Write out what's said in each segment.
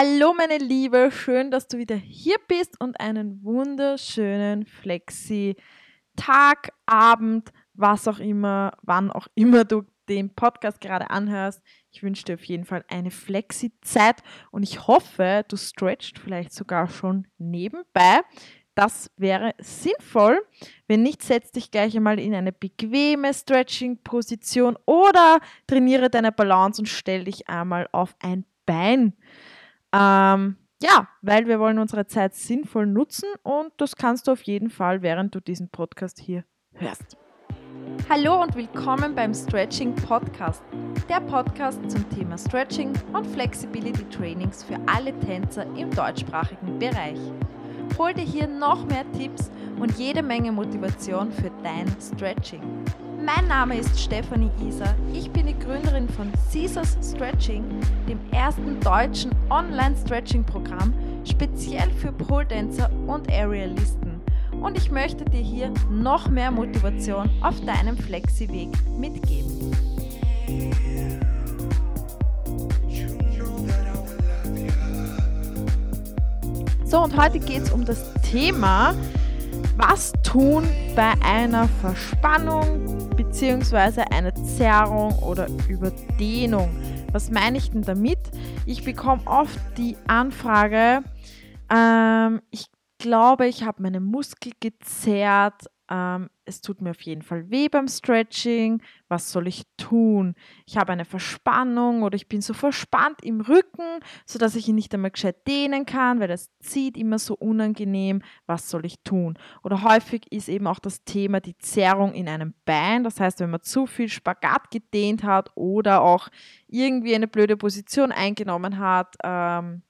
Hallo meine Liebe, schön, dass du wieder hier bist und einen wunderschönen Flexi Tag, Abend, was auch immer, wann auch immer du den Podcast gerade anhörst. Ich wünsche dir auf jeden Fall eine Flexi-Zeit und ich hoffe, du stretchst vielleicht sogar schon nebenbei. Das wäre sinnvoll. Wenn nicht, setz dich gleich einmal in eine bequeme Stretching-Position oder trainiere deine Balance und stell dich einmal auf ein Bein. Ähm, ja, weil wir wollen unsere Zeit sinnvoll nutzen und das kannst du auf jeden Fall, während du diesen Podcast hier hörst. Hallo und willkommen beim Stretching Podcast, der Podcast zum Thema Stretching und Flexibility Trainings für alle Tänzer im deutschsprachigen Bereich. Hol dir hier noch mehr Tipps und jede Menge Motivation für dein Stretching. Mein Name ist Stefanie Isa. Ich bin die Gründerin von Caesars Stretching, dem ersten deutschen Online-Stretching-Programm speziell für Pole Dancer und Aerialisten. Und ich möchte dir hier noch mehr Motivation auf deinem Flexi-Weg mitgeben. So, und heute geht es um das Thema, was tun bei einer Verspannung bzw. einer Zerrung oder Überdehnung? Was meine ich denn damit? Ich bekomme oft die Anfrage, ähm, ich glaube, ich habe meine Muskel gezerrt, ähm, es tut mir auf jeden Fall weh beim Stretching, was soll ich tun? Ich habe eine Verspannung oder ich bin so verspannt im Rücken, sodass ich ihn nicht einmal gescheit dehnen kann, weil das zieht immer so unangenehm, was soll ich tun? Oder häufig ist eben auch das Thema die Zerrung in einem Bein, das heißt, wenn man zu viel Spagat gedehnt hat oder auch irgendwie eine blöde Position eingenommen hat, ähm,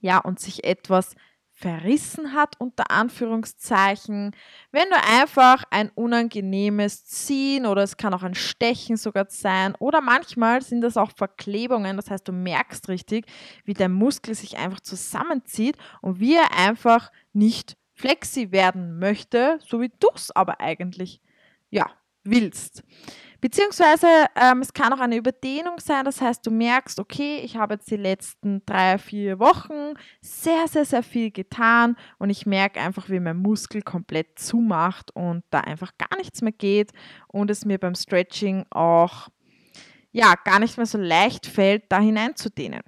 ja, und sich etwas verrissen hat, unter Anführungszeichen. Wenn du einfach ein unangenehmes Ziehen oder es kann auch ein Stechen sogar sein oder manchmal sind das auch Verklebungen, das heißt, du merkst richtig, wie der Muskel sich einfach zusammenzieht und wie er einfach nicht flexi werden möchte, so wie du es aber eigentlich, ja, willst. Beziehungsweise ähm, es kann auch eine Überdehnung sein, das heißt, du merkst, okay, ich habe jetzt die letzten drei, vier Wochen sehr, sehr, sehr viel getan und ich merke einfach, wie mein Muskel komplett zumacht und da einfach gar nichts mehr geht und es mir beim Stretching auch ja gar nicht mehr so leicht fällt, da hineinzudehnen.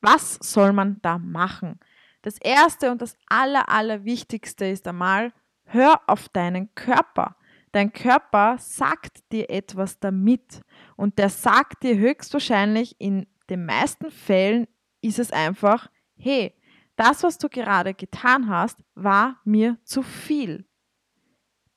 Was soll man da machen? Das erste und das aller, allerwichtigste ist einmal, hör auf deinen Körper. Dein Körper sagt dir etwas damit und der sagt dir höchstwahrscheinlich in den meisten Fällen ist es einfach, hey, das, was du gerade getan hast, war mir zu viel.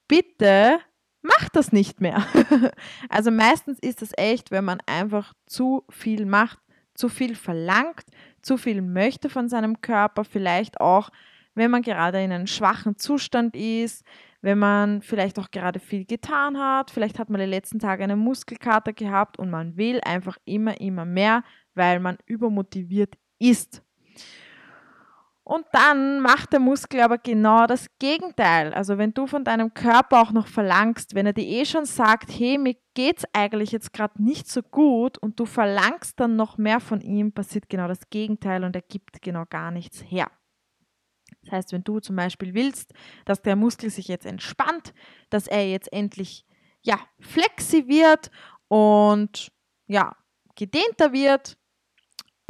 Bitte mach das nicht mehr. also meistens ist es echt, wenn man einfach zu viel macht, zu viel verlangt, zu viel möchte von seinem Körper, vielleicht auch, wenn man gerade in einem schwachen Zustand ist, wenn man vielleicht auch gerade viel getan hat, vielleicht hat man die letzten Tage eine Muskelkater gehabt und man will einfach immer, immer mehr, weil man übermotiviert ist. Und dann macht der Muskel aber genau das Gegenteil. Also wenn du von deinem Körper auch noch verlangst, wenn er dir eh schon sagt, hey, mir geht's eigentlich jetzt gerade nicht so gut und du verlangst dann noch mehr von ihm, passiert genau das Gegenteil und er gibt genau gar nichts her. Das heißt, wenn du zum Beispiel willst, dass der Muskel sich jetzt entspannt, dass er jetzt endlich ja, flexi wird und ja, gedehnter wird,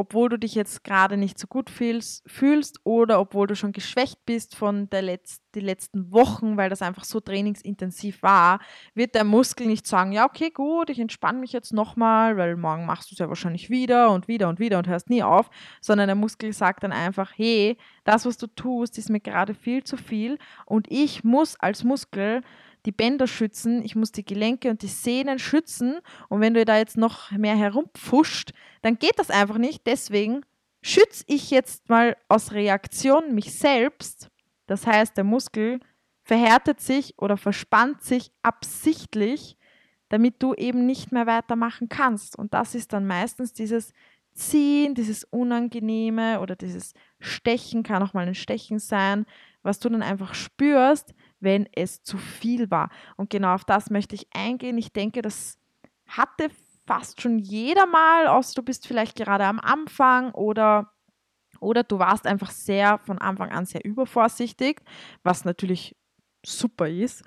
obwohl du dich jetzt gerade nicht so gut fühlst, oder obwohl du schon geschwächt bist von der Letz letzten Wochen, weil das einfach so trainingsintensiv war, wird der Muskel nicht sagen, ja, okay, gut, ich entspanne mich jetzt nochmal, weil morgen machst du es ja wahrscheinlich wieder und wieder und wieder und hörst nie auf, sondern der Muskel sagt dann einfach, hey, das, was du tust, ist mir gerade viel zu viel und ich muss als Muskel die Bänder schützen, ich muss die Gelenke und die Sehnen schützen. Und wenn du da jetzt noch mehr herumpfuscht, dann geht das einfach nicht. Deswegen schütze ich jetzt mal aus Reaktion mich selbst. Das heißt, der Muskel verhärtet sich oder verspannt sich absichtlich, damit du eben nicht mehr weitermachen kannst. Und das ist dann meistens dieses Ziehen, dieses Unangenehme oder dieses Stechen, kann auch mal ein Stechen sein, was du dann einfach spürst, wenn es zu viel war. Und genau auf das möchte ich eingehen. Ich denke, das hatte fast schon jeder mal, außer du bist vielleicht gerade am Anfang oder, oder du warst einfach sehr von Anfang an sehr übervorsichtig, was natürlich super ist,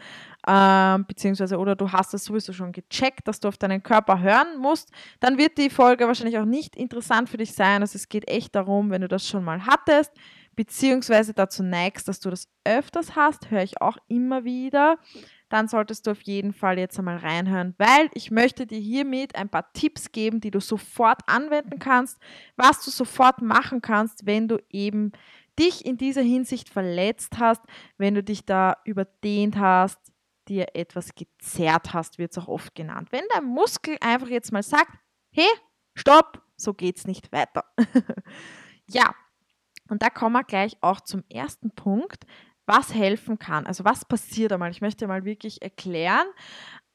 ähm, beziehungsweise oder du hast es sowieso schon gecheckt, dass du auf deinen Körper hören musst, dann wird die Folge wahrscheinlich auch nicht interessant für dich sein. Also es geht echt darum, wenn du das schon mal hattest, beziehungsweise dazu neigst, dass du das öfters hast, höre ich auch immer wieder, dann solltest du auf jeden Fall jetzt einmal reinhören, weil ich möchte dir hiermit ein paar Tipps geben, die du sofort anwenden kannst, was du sofort machen kannst, wenn du eben dich in dieser Hinsicht verletzt hast, wenn du dich da überdehnt hast, dir etwas gezerrt hast, wird es auch oft genannt. Wenn der Muskel einfach jetzt mal sagt, hey, stopp, so geht's nicht weiter. ja, und da kommen wir gleich auch zum ersten Punkt, was helfen kann. Also was passiert einmal? Ich möchte mal wirklich erklären.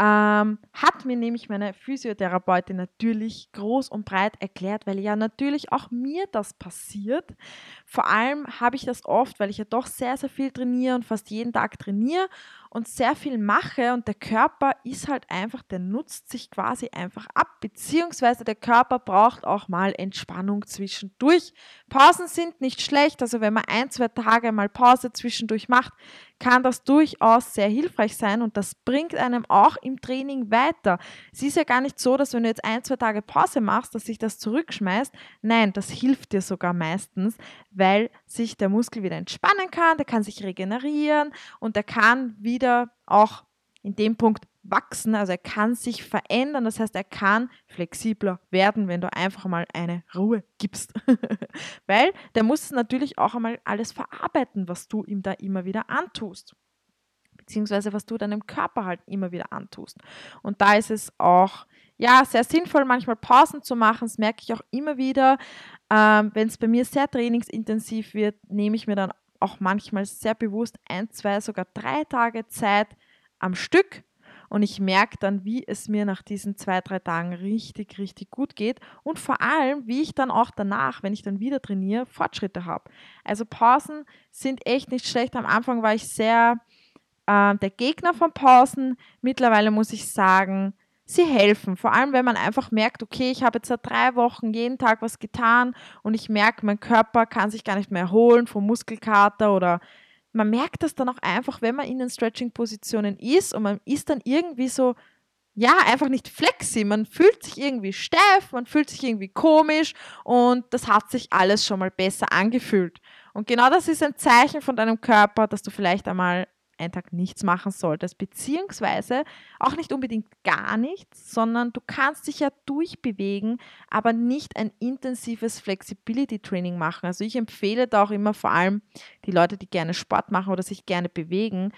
Ähm, hat mir nämlich meine Physiotherapeutin natürlich groß und breit erklärt, weil ja natürlich auch mir das passiert. Vor allem habe ich das oft, weil ich ja doch sehr, sehr viel trainiere und fast jeden Tag trainiere und sehr viel mache und der Körper ist halt einfach, der nutzt sich quasi einfach ab, beziehungsweise der Körper braucht auch mal Entspannung zwischendurch. Pausen sind nicht schlecht, also wenn man ein, zwei Tage mal Pause zwischendurch macht, kann das durchaus sehr hilfreich sein und das bringt einem auch im Training weiter. Es ist ja gar nicht so, dass wenn du jetzt ein, zwei Tage Pause machst, dass sich das zurückschmeißt. Nein, das hilft dir sogar meistens, weil sich der Muskel wieder entspannen kann, der kann sich regenerieren und der kann wieder auch in dem Punkt wachsen, also er kann sich verändern, das heißt, er kann flexibler werden, wenn du einfach mal eine Ruhe gibst. Weil der muss natürlich auch einmal alles verarbeiten, was du ihm da immer wieder antust beziehungsweise was du deinem Körper halt immer wieder antust. Und da ist es auch ja sehr sinnvoll, manchmal Pausen zu machen. Das merke ich auch immer wieder. Ähm, Wenn es bei mir sehr trainingsintensiv wird, nehme ich mir dann auch manchmal sehr bewusst ein, zwei, sogar drei Tage Zeit am Stück und ich merke dann, wie es mir nach diesen zwei, drei Tagen richtig, richtig gut geht und vor allem, wie ich dann auch danach, wenn ich dann wieder trainiere, Fortschritte habe. Also Pausen sind echt nicht schlecht. Am Anfang war ich sehr äh, der Gegner von Pausen. Mittlerweile muss ich sagen, sie helfen. Vor allem, wenn man einfach merkt, okay, ich habe jetzt seit drei Wochen jeden Tag was getan und ich merke, mein Körper kann sich gar nicht mehr erholen vom Muskelkater oder man merkt das dann auch einfach, wenn man in den Stretching-Positionen ist und man ist dann irgendwie so, ja, einfach nicht flexi. Man fühlt sich irgendwie steif, man fühlt sich irgendwie komisch und das hat sich alles schon mal besser angefühlt. Und genau das ist ein Zeichen von deinem Körper, dass du vielleicht einmal einen Tag nichts machen solltest, beziehungsweise auch nicht unbedingt gar nichts, sondern du kannst dich ja durchbewegen, aber nicht ein intensives Flexibility Training machen. Also ich empfehle da auch immer vor allem die Leute, die gerne Sport machen oder sich gerne bewegen,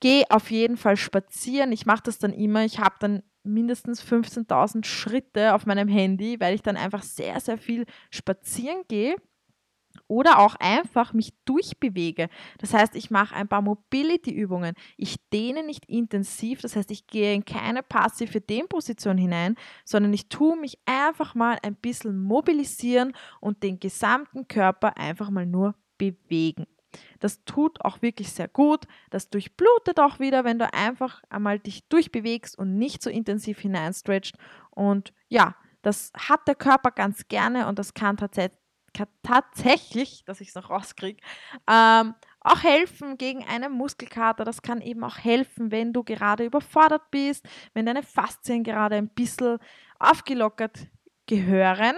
geh auf jeden Fall spazieren. Ich mache das dann immer. Ich habe dann mindestens 15.000 Schritte auf meinem Handy, weil ich dann einfach sehr, sehr viel spazieren gehe oder auch einfach mich durchbewege. Das heißt, ich mache ein paar Mobility-Übungen. Ich dehne nicht intensiv, das heißt, ich gehe in keine passive Dehnposition hinein, sondern ich tue mich einfach mal ein bisschen mobilisieren und den gesamten Körper einfach mal nur bewegen. Das tut auch wirklich sehr gut. Das durchblutet auch wieder, wenn du einfach einmal dich durchbewegst und nicht so intensiv hineinstretcht. Und ja, das hat der Körper ganz gerne und das kann tatsächlich tatsächlich, dass ich es noch rauskriege, ähm, auch helfen gegen einen Muskelkater. Das kann eben auch helfen, wenn du gerade überfordert bist, wenn deine Faszien gerade ein bisschen aufgelockert gehören.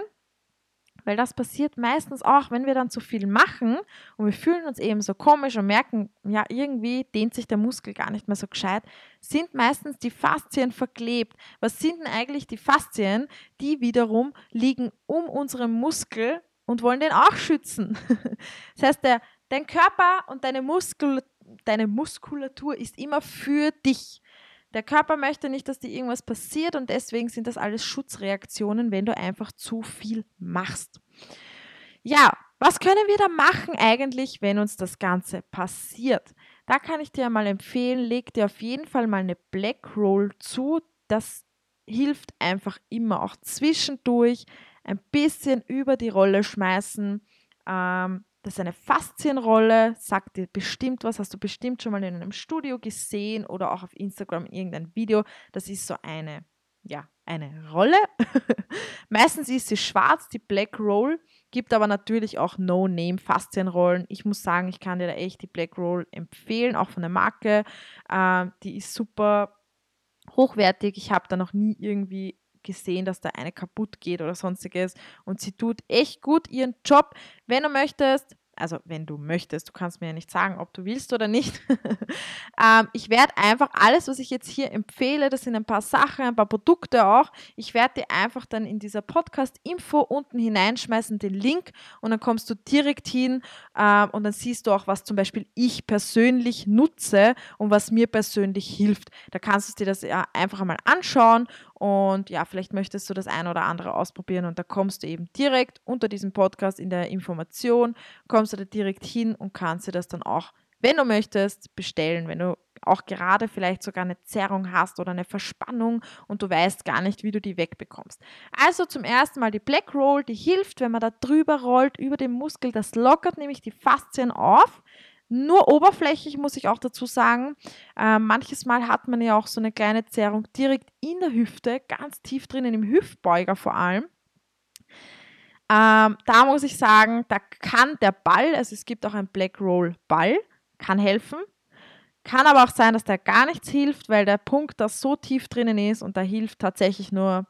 Weil das passiert meistens auch, wenn wir dann zu viel machen und wir fühlen uns eben so komisch und merken, ja, irgendwie dehnt sich der Muskel gar nicht mehr so gescheit, sind meistens die Faszien verklebt. Was sind denn eigentlich die Faszien? Die wiederum liegen um unseren Muskel und wollen den auch schützen. Das heißt, der, dein Körper und deine, Muskul deine Muskulatur ist immer für dich. Der Körper möchte nicht, dass dir irgendwas passiert und deswegen sind das alles Schutzreaktionen, wenn du einfach zu viel machst. Ja, was können wir da machen eigentlich, wenn uns das Ganze passiert? Da kann ich dir mal empfehlen, leg dir auf jeden Fall mal eine Black Roll zu. Das hilft einfach immer auch zwischendurch ein bisschen über die Rolle schmeißen. Ähm, das ist eine Faszienrolle, sagt dir bestimmt was, hast du bestimmt schon mal in einem Studio gesehen oder auch auf Instagram irgendein Video. Das ist so eine ja, eine Rolle. Meistens ist sie schwarz, die Black Roll, gibt aber natürlich auch No-Name-Faszienrollen. Ich muss sagen, ich kann dir da echt die Black Roll empfehlen, auch von der Marke. Ähm, die ist super hochwertig. Ich habe da noch nie irgendwie gesehen, dass da eine kaputt geht oder sonstiges. Und sie tut echt gut ihren Job. Wenn du möchtest, also wenn du möchtest, du kannst mir ja nicht sagen, ob du willst oder nicht. ähm, ich werde einfach alles, was ich jetzt hier empfehle, das sind ein paar Sachen, ein paar Produkte auch, ich werde dir einfach dann in dieser Podcast-Info unten hineinschmeißen, den Link und dann kommst du direkt hin ähm, und dann siehst du auch, was zum Beispiel ich persönlich nutze und was mir persönlich hilft. Da kannst du dir das ja einfach einmal anschauen und ja, vielleicht möchtest du das ein oder andere ausprobieren und da kommst du eben direkt unter diesem Podcast in der Information, kommst du da direkt hin und kannst dir das dann auch, wenn du möchtest, bestellen. Wenn du auch gerade vielleicht sogar eine Zerrung hast oder eine Verspannung und du weißt gar nicht, wie du die wegbekommst. Also zum ersten Mal die Black Roll, die hilft, wenn man da drüber rollt, über den Muskel. Das lockert nämlich die Faszien auf nur oberflächlich muss ich auch dazu sagen. Äh, manches Mal hat man ja auch so eine kleine Zerrung direkt in der Hüfte, ganz tief drinnen im Hüftbeuger vor allem. Ähm, da muss ich sagen, da kann der Ball, also es gibt auch einen Black Roll Ball, kann helfen. Kann aber auch sein, dass der gar nichts hilft, weil der Punkt da so tief drinnen ist und da hilft tatsächlich nur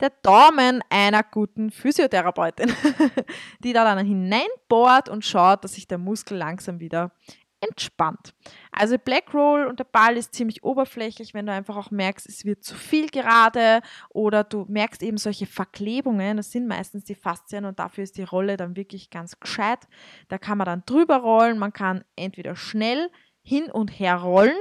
der Daumen einer guten Physiotherapeutin, die da dann hineinbohrt und schaut, dass sich der Muskel langsam wieder entspannt. Also Black Roll und der Ball ist ziemlich oberflächlich, wenn du einfach auch merkst, es wird zu viel gerade oder du merkst eben solche Verklebungen, das sind meistens die Faszien und dafür ist die Rolle dann wirklich ganz gescheit. Da kann man dann drüber rollen, man kann entweder schnell hin und her rollen,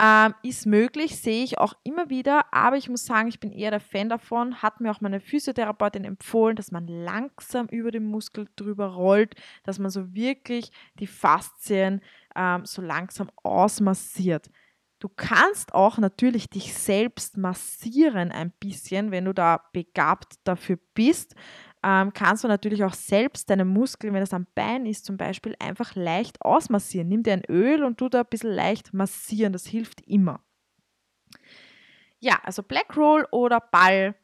ähm, ist möglich, sehe ich auch immer wieder, aber ich muss sagen, ich bin eher der Fan davon, hat mir auch meine Physiotherapeutin empfohlen, dass man langsam über den Muskel drüber rollt, dass man so wirklich die Faszien ähm, so langsam ausmassiert. Du kannst auch natürlich dich selbst massieren ein bisschen, wenn du da begabt dafür bist. Ähm, kannst du natürlich auch selbst deine Muskeln, wenn das am Bein ist zum Beispiel, einfach leicht ausmassieren. Nimm dir ein Öl und tu da ein bisschen leicht massieren. Das hilft immer. Ja, also Black Roll oder Ball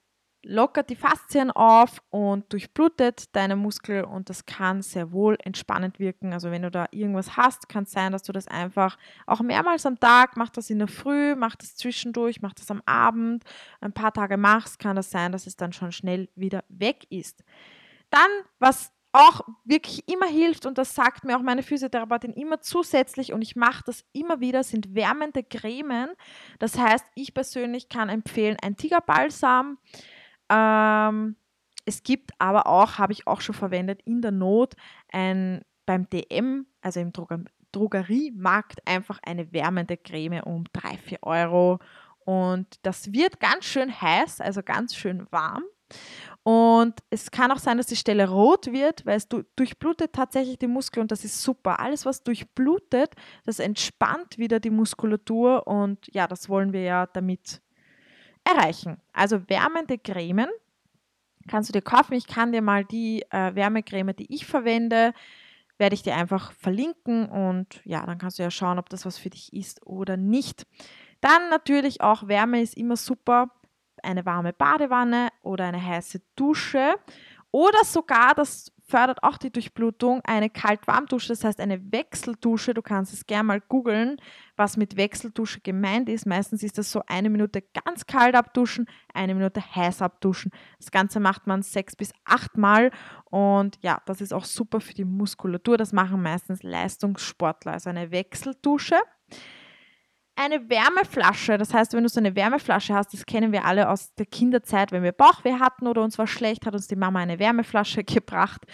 lockert die Faszien auf und durchblutet deine Muskel und das kann sehr wohl entspannend wirken. Also wenn du da irgendwas hast, kann es sein, dass du das einfach auch mehrmals am Tag, mach das in der Früh, mach das zwischendurch, mach das am Abend, ein paar Tage machst, kann das sein, dass es dann schon schnell wieder weg ist. Dann, was auch wirklich immer hilft und das sagt mir auch meine Physiotherapeutin immer zusätzlich und ich mache das immer wieder, sind wärmende Cremen. Das heißt, ich persönlich kann empfehlen ein Tigerbalsam, ähm, es gibt aber auch, habe ich auch schon verwendet, in der Not ein beim DM, also im Droger Drogeriemarkt, einfach eine wärmende Creme um 3, 4 Euro. Und das wird ganz schön heiß, also ganz schön warm. Und es kann auch sein, dass die Stelle rot wird, weil es durchblutet tatsächlich die Muskeln und das ist super. Alles, was durchblutet, das entspannt wieder die Muskulatur und ja, das wollen wir ja damit erreichen. Also wärmende Cremen kannst du dir kaufen. Ich kann dir mal die äh, Wärmecreme, die ich verwende, werde ich dir einfach verlinken und ja, dann kannst du ja schauen, ob das was für dich ist oder nicht. Dann natürlich auch Wärme ist immer super. Eine warme Badewanne oder eine heiße Dusche oder sogar das fördert auch die Durchblutung eine Kalt-Warm-Dusche, das heißt eine Wechseldusche. Du kannst es gerne mal googeln, was mit Wechseldusche gemeint ist. Meistens ist das so eine Minute ganz kalt abduschen, eine Minute heiß abduschen. Das Ganze macht man sechs bis acht Mal und ja, das ist auch super für die Muskulatur. Das machen meistens Leistungssportler, also eine Wechseldusche eine Wärmeflasche. Das heißt, wenn du so eine Wärmeflasche hast, das kennen wir alle aus der Kinderzeit, wenn wir Bauchweh hatten oder uns war schlecht, hat uns die Mama eine Wärmeflasche gebracht,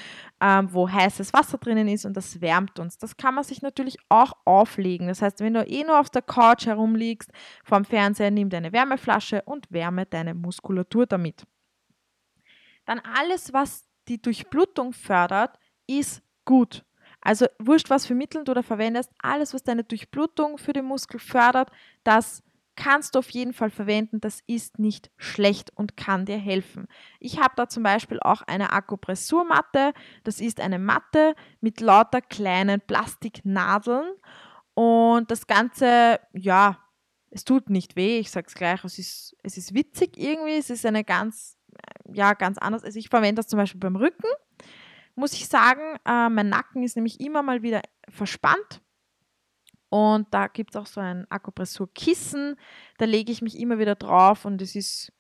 ähm, wo heißes Wasser drinnen ist und das wärmt uns. Das kann man sich natürlich auch auflegen. Das heißt, wenn du eh nur auf der Couch herumliegst, vorm Fernseher, nimm deine Wärmeflasche und wärme deine Muskulatur damit. Dann alles, was die Durchblutung fördert, ist gut. Also wurscht, was für Mittel du da verwendest, alles, was deine Durchblutung für den Muskel fördert, das kannst du auf jeden Fall verwenden. Das ist nicht schlecht und kann dir helfen. Ich habe da zum Beispiel auch eine Akupressurmatte. Das ist eine Matte mit lauter kleinen Plastiknadeln und das Ganze, ja, es tut nicht weh, ich sage es gleich, es ist, es ist witzig irgendwie, es ist eine ganz, ja, ganz anders. Also ich verwende das zum Beispiel beim Rücken, muss ich sagen. Äh, mein Nacken ist nämlich immer mal wieder verspannt. Und da gibt es auch so ein Akupressurkissen, da lege ich mich immer wieder drauf und es ist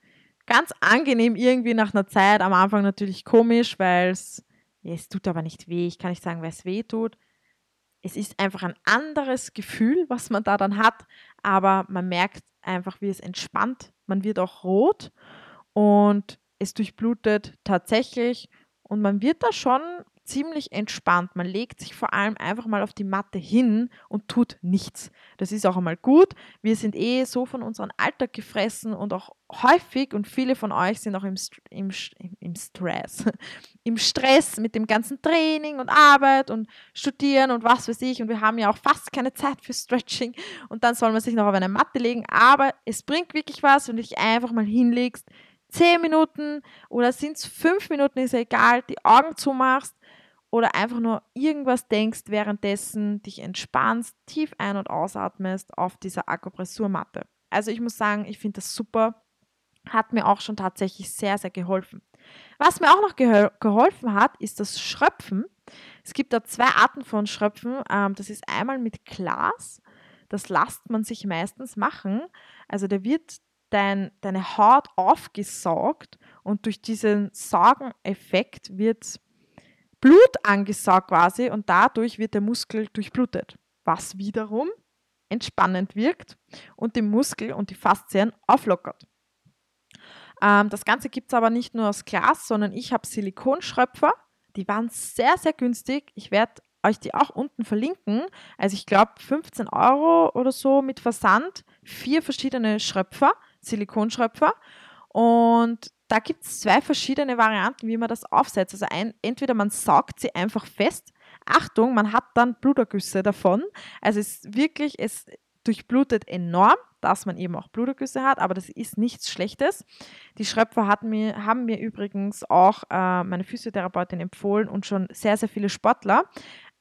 ganz angenehm irgendwie nach einer Zeit. Am Anfang natürlich komisch, weil es, ja, es tut aber nicht weh. Ich kann nicht sagen, weil es weh tut es ist einfach ein anderes Gefühl, was man da dann hat, aber man merkt einfach, wie es entspannt. Man wird auch rot und es durchblutet tatsächlich und man wird da schon ziemlich entspannt. Man legt sich vor allem einfach mal auf die Matte hin und tut nichts. Das ist auch einmal gut. Wir sind eh so von unserem Alltag gefressen und auch häufig und viele von euch sind auch im, im, im Stress, im Stress mit dem ganzen Training und Arbeit und Studieren und was weiß ich. Und wir haben ja auch fast keine Zeit für Stretching und dann soll man sich noch auf eine Matte legen. Aber es bringt wirklich was, wenn du dich einfach mal hinlegst, 10 Minuten oder sind es 5 Minuten, ist egal, die Augen zumachst oder einfach nur irgendwas denkst, währenddessen dich entspannst, tief ein- und ausatmest auf dieser Akupressurmatte. Also ich muss sagen, ich finde das super. Hat mir auch schon tatsächlich sehr, sehr geholfen. Was mir auch noch gehol geholfen hat, ist das Schröpfen. Es gibt da zwei Arten von Schröpfen. Ähm, das ist einmal mit Glas. Das lasst man sich meistens machen. Also da wird dein, deine Haut aufgesaugt und durch diesen Saugeneffekt wird Blut angesaugt quasi und dadurch wird der Muskel durchblutet, was wiederum entspannend wirkt und den Muskel und die Faszien auflockert. Ähm, das Ganze gibt es aber nicht nur aus Glas, sondern ich habe Silikonschröpfer. Die waren sehr, sehr günstig. Ich werde euch die auch unten verlinken. Also ich glaube 15 Euro oder so mit Versand. Vier verschiedene Schröpfer, Silikonschröpfer. Und da gibt es zwei verschiedene Varianten, wie man das aufsetzt. Also ein, entweder man saugt sie einfach fest. Achtung, man hat dann Blutergüsse davon. Also es ist wirklich, es durchblutet enorm, dass man eben auch Blutergüsse hat, aber das ist nichts Schlechtes. Die Schröpfer hatten mir, haben mir übrigens auch äh, meine Physiotherapeutin empfohlen und schon sehr, sehr viele Sportler.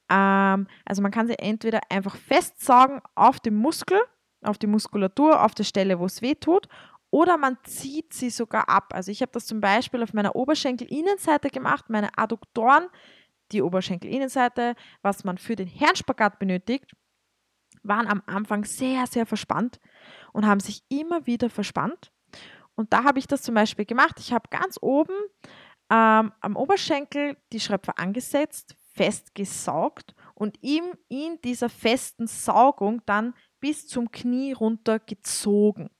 Ähm, also man kann sie entweder einfach festsaugen auf dem Muskel, auf die Muskulatur, auf der Stelle, wo es weh tut, oder man zieht sie sogar ab. Also ich habe das zum Beispiel auf meiner Oberschenkelinnenseite gemacht, meine Adduktoren, die Oberschenkelinnenseite, was man für den Herrenspagat benötigt, waren am Anfang sehr, sehr verspannt und haben sich immer wieder verspannt. Und da habe ich das zum Beispiel gemacht. Ich habe ganz oben ähm, am Oberschenkel die Schröpfer angesetzt, festgesaugt und ihm in dieser festen Saugung dann bis zum Knie runter gezogen.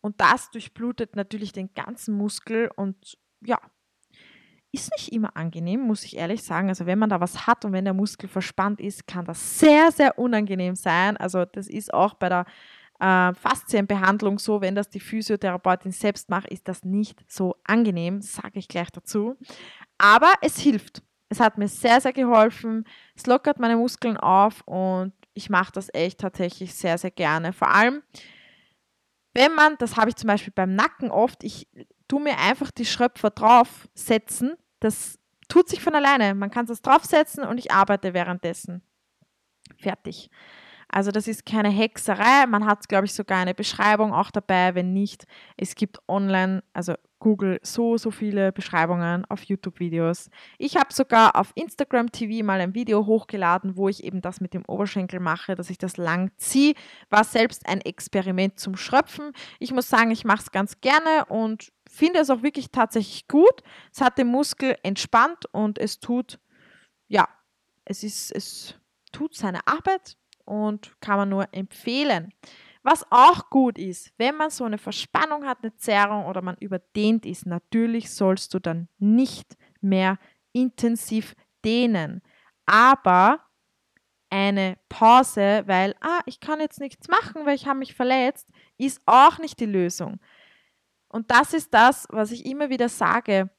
Und das durchblutet natürlich den ganzen Muskel und ja, ist nicht immer angenehm, muss ich ehrlich sagen. Also wenn man da was hat und wenn der Muskel verspannt ist, kann das sehr, sehr unangenehm sein. Also das ist auch bei der äh, Faszienbehandlung so, wenn das die Physiotherapeutin selbst macht, ist das nicht so angenehm, sage ich gleich dazu. Aber es hilft. Es hat mir sehr, sehr geholfen. Es lockert meine Muskeln auf und ich mache das echt tatsächlich sehr, sehr gerne. Vor allem, wenn man, das habe ich zum Beispiel beim Nacken oft, ich tue mir einfach die Schröpfer draufsetzen, das tut sich von alleine. Man kann es draufsetzen und ich arbeite währenddessen. Fertig. Also das ist keine Hexerei. Man hat, glaube ich, sogar eine Beschreibung auch dabei. Wenn nicht, es gibt online, also Google, so, so viele Beschreibungen auf YouTube-Videos. Ich habe sogar auf Instagram TV mal ein Video hochgeladen, wo ich eben das mit dem Oberschenkel mache, dass ich das lang ziehe. War selbst ein Experiment zum Schröpfen. Ich muss sagen, ich mache es ganz gerne und finde es auch wirklich tatsächlich gut. Es hat den Muskel entspannt und es tut, ja, es ist, es tut seine Arbeit und kann man nur empfehlen. Was auch gut ist, wenn man so eine Verspannung hat, eine Zerrung oder man überdehnt ist, natürlich sollst du dann nicht mehr intensiv dehnen. Aber eine Pause, weil, ah, ich kann jetzt nichts machen, weil ich habe mich verletzt, ist auch nicht die Lösung. Und das ist das, was ich immer wieder sage.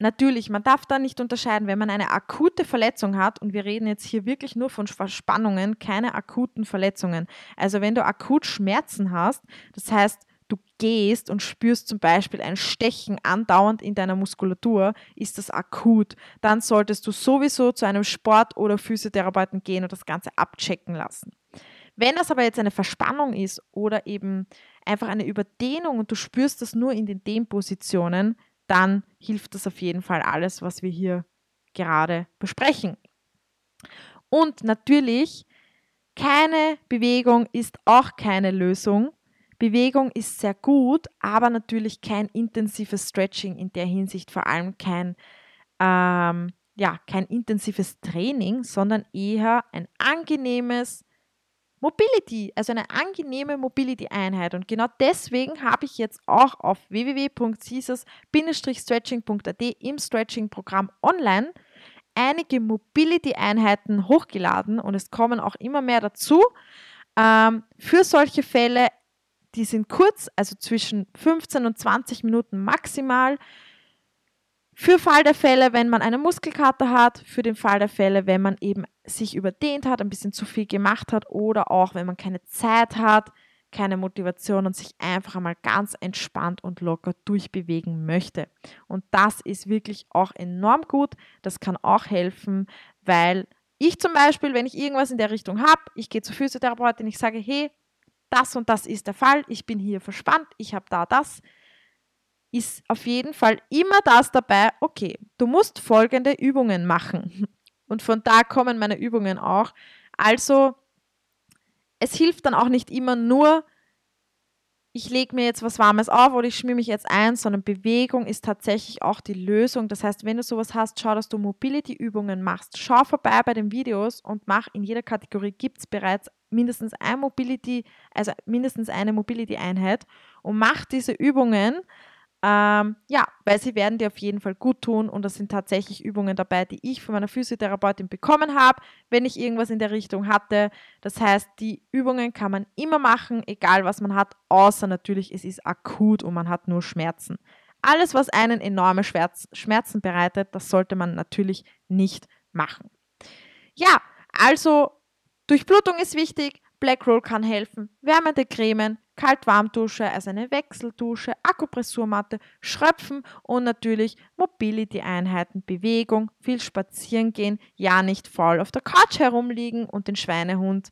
Natürlich, man darf da nicht unterscheiden, wenn man eine akute Verletzung hat, und wir reden jetzt hier wirklich nur von Verspannungen, keine akuten Verletzungen. Also wenn du akut Schmerzen hast, das heißt, du gehst und spürst zum Beispiel ein Stechen andauernd in deiner Muskulatur, ist das akut. Dann solltest du sowieso zu einem Sport- oder Physiotherapeuten gehen und das Ganze abchecken lassen. Wenn das aber jetzt eine Verspannung ist oder eben einfach eine Überdehnung und du spürst das nur in den Dehnpositionen, dann hilft das auf jeden Fall alles, was wir hier gerade besprechen. Und natürlich, keine Bewegung ist auch keine Lösung. Bewegung ist sehr gut, aber natürlich kein intensives Stretching in der Hinsicht, vor allem kein, ähm, ja, kein intensives Training, sondern eher ein angenehmes Mobility, also eine angenehme Mobility-Einheit. Und genau deswegen habe ich jetzt auch auf www.caesars-stretching.at im Stretching-Programm online einige Mobility-Einheiten hochgeladen und es kommen auch immer mehr dazu. Ähm, für solche Fälle, die sind kurz, also zwischen 15 und 20 Minuten maximal. Für Fall der Fälle, wenn man eine Muskelkater hat, für den Fall der Fälle, wenn man eben sich überdehnt hat, ein bisschen zu viel gemacht hat oder auch wenn man keine Zeit hat, keine Motivation und sich einfach einmal ganz entspannt und locker durchbewegen möchte. Und das ist wirklich auch enorm gut. Das kann auch helfen, weil ich zum Beispiel, wenn ich irgendwas in der Richtung habe, ich gehe zur Physiotherapeutin, ich sage, hey, das und das ist der Fall, ich bin hier verspannt, ich habe da das, ist auf jeden Fall immer das dabei, okay, du musst folgende Übungen machen. Und von da kommen meine Übungen auch. Also es hilft dann auch nicht immer nur, ich lege mir jetzt was Warmes auf oder ich schmier mich jetzt ein, sondern Bewegung ist tatsächlich auch die Lösung. Das heißt, wenn du sowas hast, schau, dass du Mobility-Übungen machst. Schau vorbei bei den Videos und mach in jeder Kategorie gibt es bereits mindestens ein Mobility, also mindestens eine Mobility-Einheit und mach diese Übungen ähm, ja, weil sie werden dir auf jeden Fall gut tun und das sind tatsächlich Übungen dabei, die ich von meiner Physiotherapeutin bekommen habe, wenn ich irgendwas in der Richtung hatte. Das heißt, die Übungen kann man immer machen, egal was man hat, außer natürlich, es ist akut und man hat nur Schmerzen. Alles, was einen enorme Schmerz, Schmerzen bereitet, das sollte man natürlich nicht machen. Ja, also Durchblutung ist wichtig, Black Roll kann helfen, wärmende Cremen, Kalt-Warm-Dusche, also eine Wechseldusche, Akupressurmatte, Schröpfen und natürlich Mobility-Einheiten, Bewegung, viel spazieren gehen, ja nicht faul auf der Couch herumliegen und den Schweinehund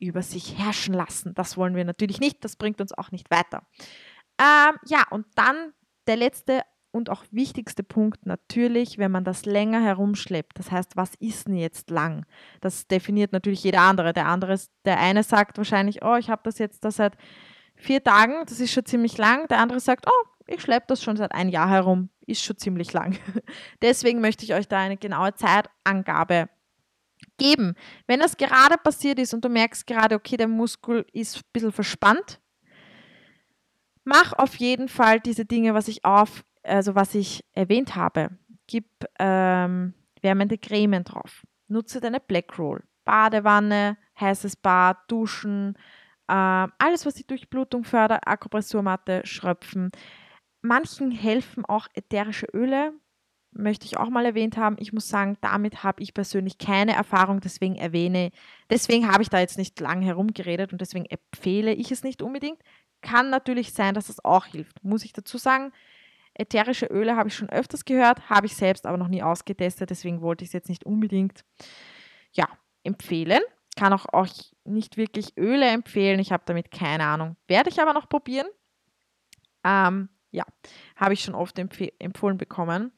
über sich herrschen lassen. Das wollen wir natürlich nicht, das bringt uns auch nicht weiter. Ähm, ja, und dann der letzte und auch wichtigste Punkt natürlich, wenn man das länger herumschleppt. Das heißt, was ist denn jetzt lang? Das definiert natürlich jeder andere. Der andere, der eine sagt wahrscheinlich, oh, ich habe das jetzt da seit vier Tagen, das ist schon ziemlich lang. Der andere sagt, oh, ich schleppe das schon seit ein Jahr herum, ist schon ziemlich lang. Deswegen möchte ich euch da eine genaue Zeitangabe geben. Wenn das gerade passiert ist und du merkst gerade, okay, der Muskel ist ein bisschen verspannt, mach auf jeden Fall diese Dinge, was ich auf also was ich erwähnt habe, gib ähm, wärmende Cremen drauf. Nutze deine Black Roll. Badewanne, heißes Bad, Duschen, äh, alles, was die Durchblutung fördert, Akupressurmatte, Schröpfen. Manchen helfen auch ätherische Öle, möchte ich auch mal erwähnt haben. Ich muss sagen, damit habe ich persönlich keine Erfahrung, deswegen erwähne, deswegen habe ich da jetzt nicht lang herumgeredet und deswegen empfehle ich es nicht unbedingt. Kann natürlich sein, dass es auch hilft, muss ich dazu sagen. Ätherische Öle habe ich schon öfters gehört, habe ich selbst aber noch nie ausgetestet, deswegen wollte ich es jetzt nicht unbedingt ja, empfehlen. Kann auch euch nicht wirklich Öle empfehlen, ich habe damit keine Ahnung. Werde ich aber noch probieren. Ähm, ja, habe ich schon oft empf empfohlen bekommen.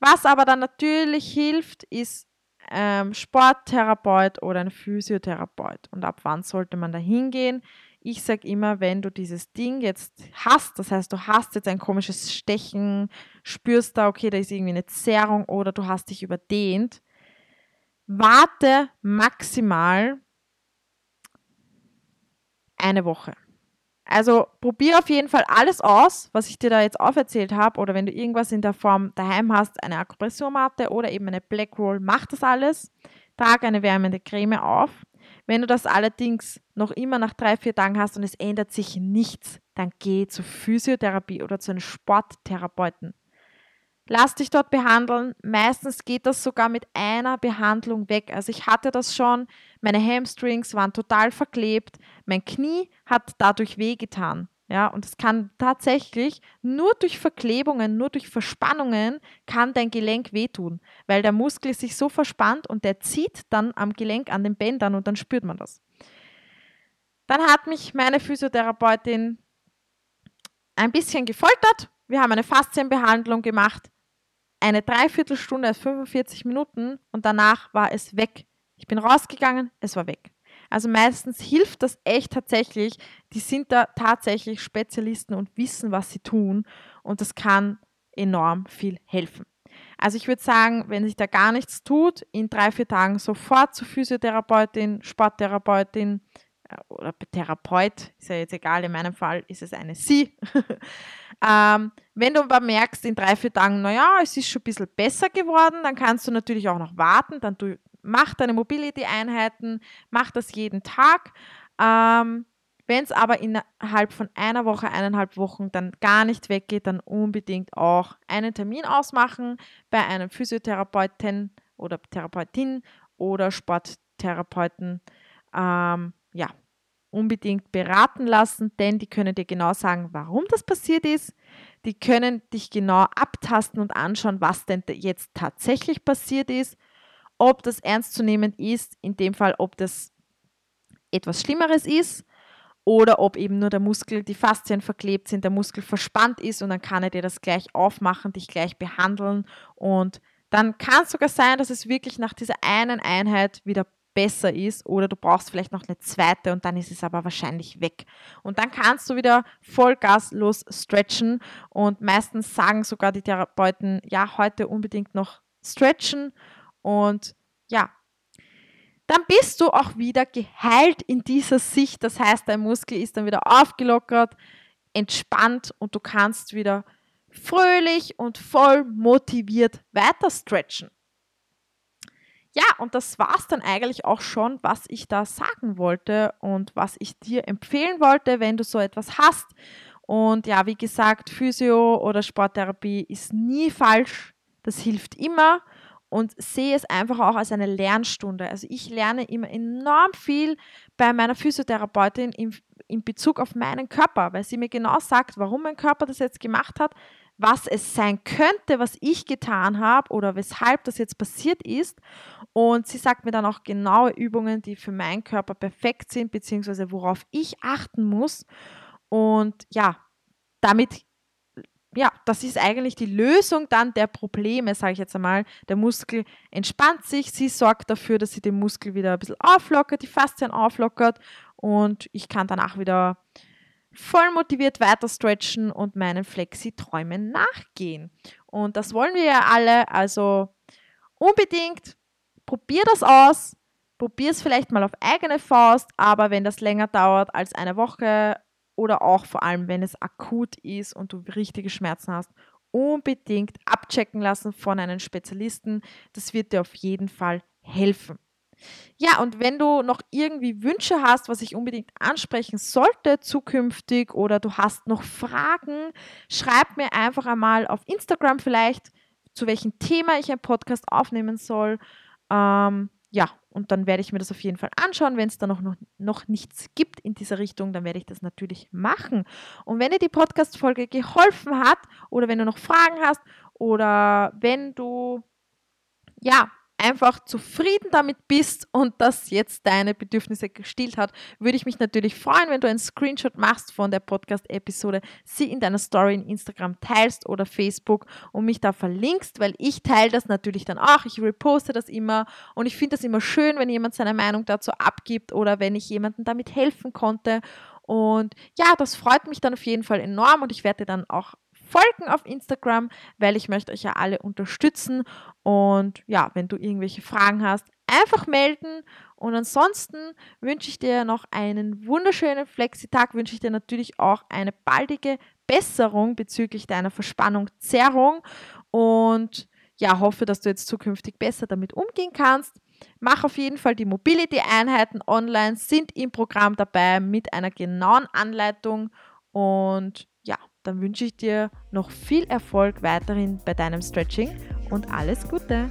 Was aber dann natürlich hilft, ist ähm, Sporttherapeut oder ein Physiotherapeut. Und ab wann sollte man da hingehen? Ich sage immer, wenn du dieses Ding jetzt hast, das heißt, du hast jetzt ein komisches Stechen, spürst da, okay, da ist irgendwie eine Zerrung oder du hast dich überdehnt, warte maximal eine Woche. Also probier auf jeden Fall alles aus, was ich dir da jetzt auferzählt habe. Oder wenn du irgendwas in der Form daheim hast, eine Akupressurmatte oder eben eine Black Roll, mach das alles. Trag eine wärmende Creme auf. Wenn du das allerdings noch immer nach drei, vier Tagen hast und es ändert sich nichts, dann geh zur Physiotherapie oder zu einem Sporttherapeuten. Lass dich dort behandeln. Meistens geht das sogar mit einer Behandlung weg. Also ich hatte das schon, meine Hamstrings waren total verklebt, mein Knie hat dadurch wehgetan. Ja, und es kann tatsächlich nur durch Verklebungen, nur durch Verspannungen kann dein Gelenk wehtun, weil der Muskel sich so verspannt und der zieht dann am Gelenk an den Bändern und dann spürt man das. Dann hat mich meine Physiotherapeutin ein bisschen gefoltert. Wir haben eine Faszienbehandlung gemacht. Eine Dreiviertelstunde, also 45 Minuten und danach war es weg. Ich bin rausgegangen, es war weg. Also meistens hilft das echt tatsächlich. Die sind da tatsächlich Spezialisten und wissen, was sie tun. Und das kann enorm viel helfen. Also ich würde sagen, wenn sich da gar nichts tut, in drei, vier Tagen sofort zur Physiotherapeutin, Sporttherapeutin oder Therapeut, ist ja jetzt egal, in meinem Fall ist es eine Sie. ähm, wenn du aber merkst, in drei, vier Tagen, naja, es ist schon ein bisschen besser geworden, dann kannst du natürlich auch noch warten, dann du, mach deine Mobility-Einheiten, mach das jeden Tag. Ähm, wenn es aber innerhalb von einer Woche, eineinhalb Wochen dann gar nicht weggeht, dann unbedingt auch einen Termin ausmachen bei einem Physiotherapeuten oder Therapeutin oder Sporttherapeuten. Ähm, ja, unbedingt beraten lassen, denn die können dir genau sagen, warum das passiert ist. Die können dich genau abtasten und anschauen, was denn jetzt tatsächlich passiert ist, ob das ernstzunehmend ist, in dem Fall, ob das etwas Schlimmeres ist oder ob eben nur der Muskel, die Faszien verklebt sind, der Muskel verspannt ist und dann kann er dir das gleich aufmachen, dich gleich behandeln und dann kann es sogar sein, dass es wirklich nach dieser einen Einheit wieder besser ist oder du brauchst vielleicht noch eine zweite und dann ist es aber wahrscheinlich weg. Und dann kannst du wieder vollgaslos stretchen und meistens sagen sogar die Therapeuten, ja, heute unbedingt noch stretchen und ja, dann bist du auch wieder geheilt in dieser Sicht. Das heißt, dein Muskel ist dann wieder aufgelockert, entspannt und du kannst wieder fröhlich und voll motiviert weiter stretchen. Ja, und das war es dann eigentlich auch schon, was ich da sagen wollte und was ich dir empfehlen wollte, wenn du so etwas hast. Und ja, wie gesagt, Physio oder Sporttherapie ist nie falsch. Das hilft immer und sehe es einfach auch als eine Lernstunde. Also ich lerne immer enorm viel bei meiner Physiotherapeutin in, in Bezug auf meinen Körper, weil sie mir genau sagt, warum mein Körper das jetzt gemacht hat, was es sein könnte, was ich getan habe oder weshalb das jetzt passiert ist. Und sie sagt mir dann auch genaue Übungen, die für meinen Körper perfekt sind, beziehungsweise worauf ich achten muss. Und ja, damit ja, das ist eigentlich die Lösung dann der Probleme, sage ich jetzt einmal. Der Muskel entspannt sich, sie sorgt dafür, dass sie den Muskel wieder ein bisschen auflockert, die Faszien auflockert und ich kann danach wieder voll motiviert weiter stretchen und meinen Flexi-Träumen nachgehen. Und das wollen wir ja alle, also unbedingt probier das aus, probier es vielleicht mal auf eigene Faust, aber wenn das länger dauert als eine Woche oder auch vor allem, wenn es akut ist und du richtige Schmerzen hast, unbedingt abchecken lassen von einem Spezialisten. Das wird dir auf jeden Fall helfen. Ja, und wenn du noch irgendwie Wünsche hast, was ich unbedingt ansprechen sollte zukünftig oder du hast noch Fragen, schreib mir einfach einmal auf Instagram vielleicht, zu welchem Thema ich einen Podcast aufnehmen soll. Ähm, ja, und dann werde ich mir das auf jeden Fall anschauen. Wenn es da noch, noch, noch nichts gibt in dieser Richtung, dann werde ich das natürlich machen. Und wenn dir die Podcast-Folge geholfen hat oder wenn du noch Fragen hast oder wenn du ja einfach zufrieden damit bist und das jetzt deine Bedürfnisse gestillt hat, würde ich mich natürlich freuen, wenn du einen Screenshot machst von der Podcast-Episode, sie in deiner Story in Instagram teilst oder Facebook und mich da verlinkst, weil ich teile das natürlich dann auch. Ich reposte das immer und ich finde das immer schön, wenn jemand seine Meinung dazu abgibt oder wenn ich jemandem damit helfen konnte. Und ja, das freut mich dann auf jeden Fall enorm und ich werde dann auch folgen auf Instagram, weil ich möchte euch ja alle unterstützen. Und ja, wenn du irgendwelche Fragen hast, einfach melden. Und ansonsten wünsche ich dir noch einen wunderschönen Flexitag, wünsche ich dir natürlich auch eine baldige Besserung bezüglich deiner Verspannung, Zerrung und ja, hoffe, dass du jetzt zukünftig besser damit umgehen kannst. Mach auf jeden Fall die Mobility-Einheiten online, sind im Programm dabei mit einer genauen Anleitung und dann wünsche ich dir noch viel Erfolg weiterhin bei deinem Stretching und alles Gute.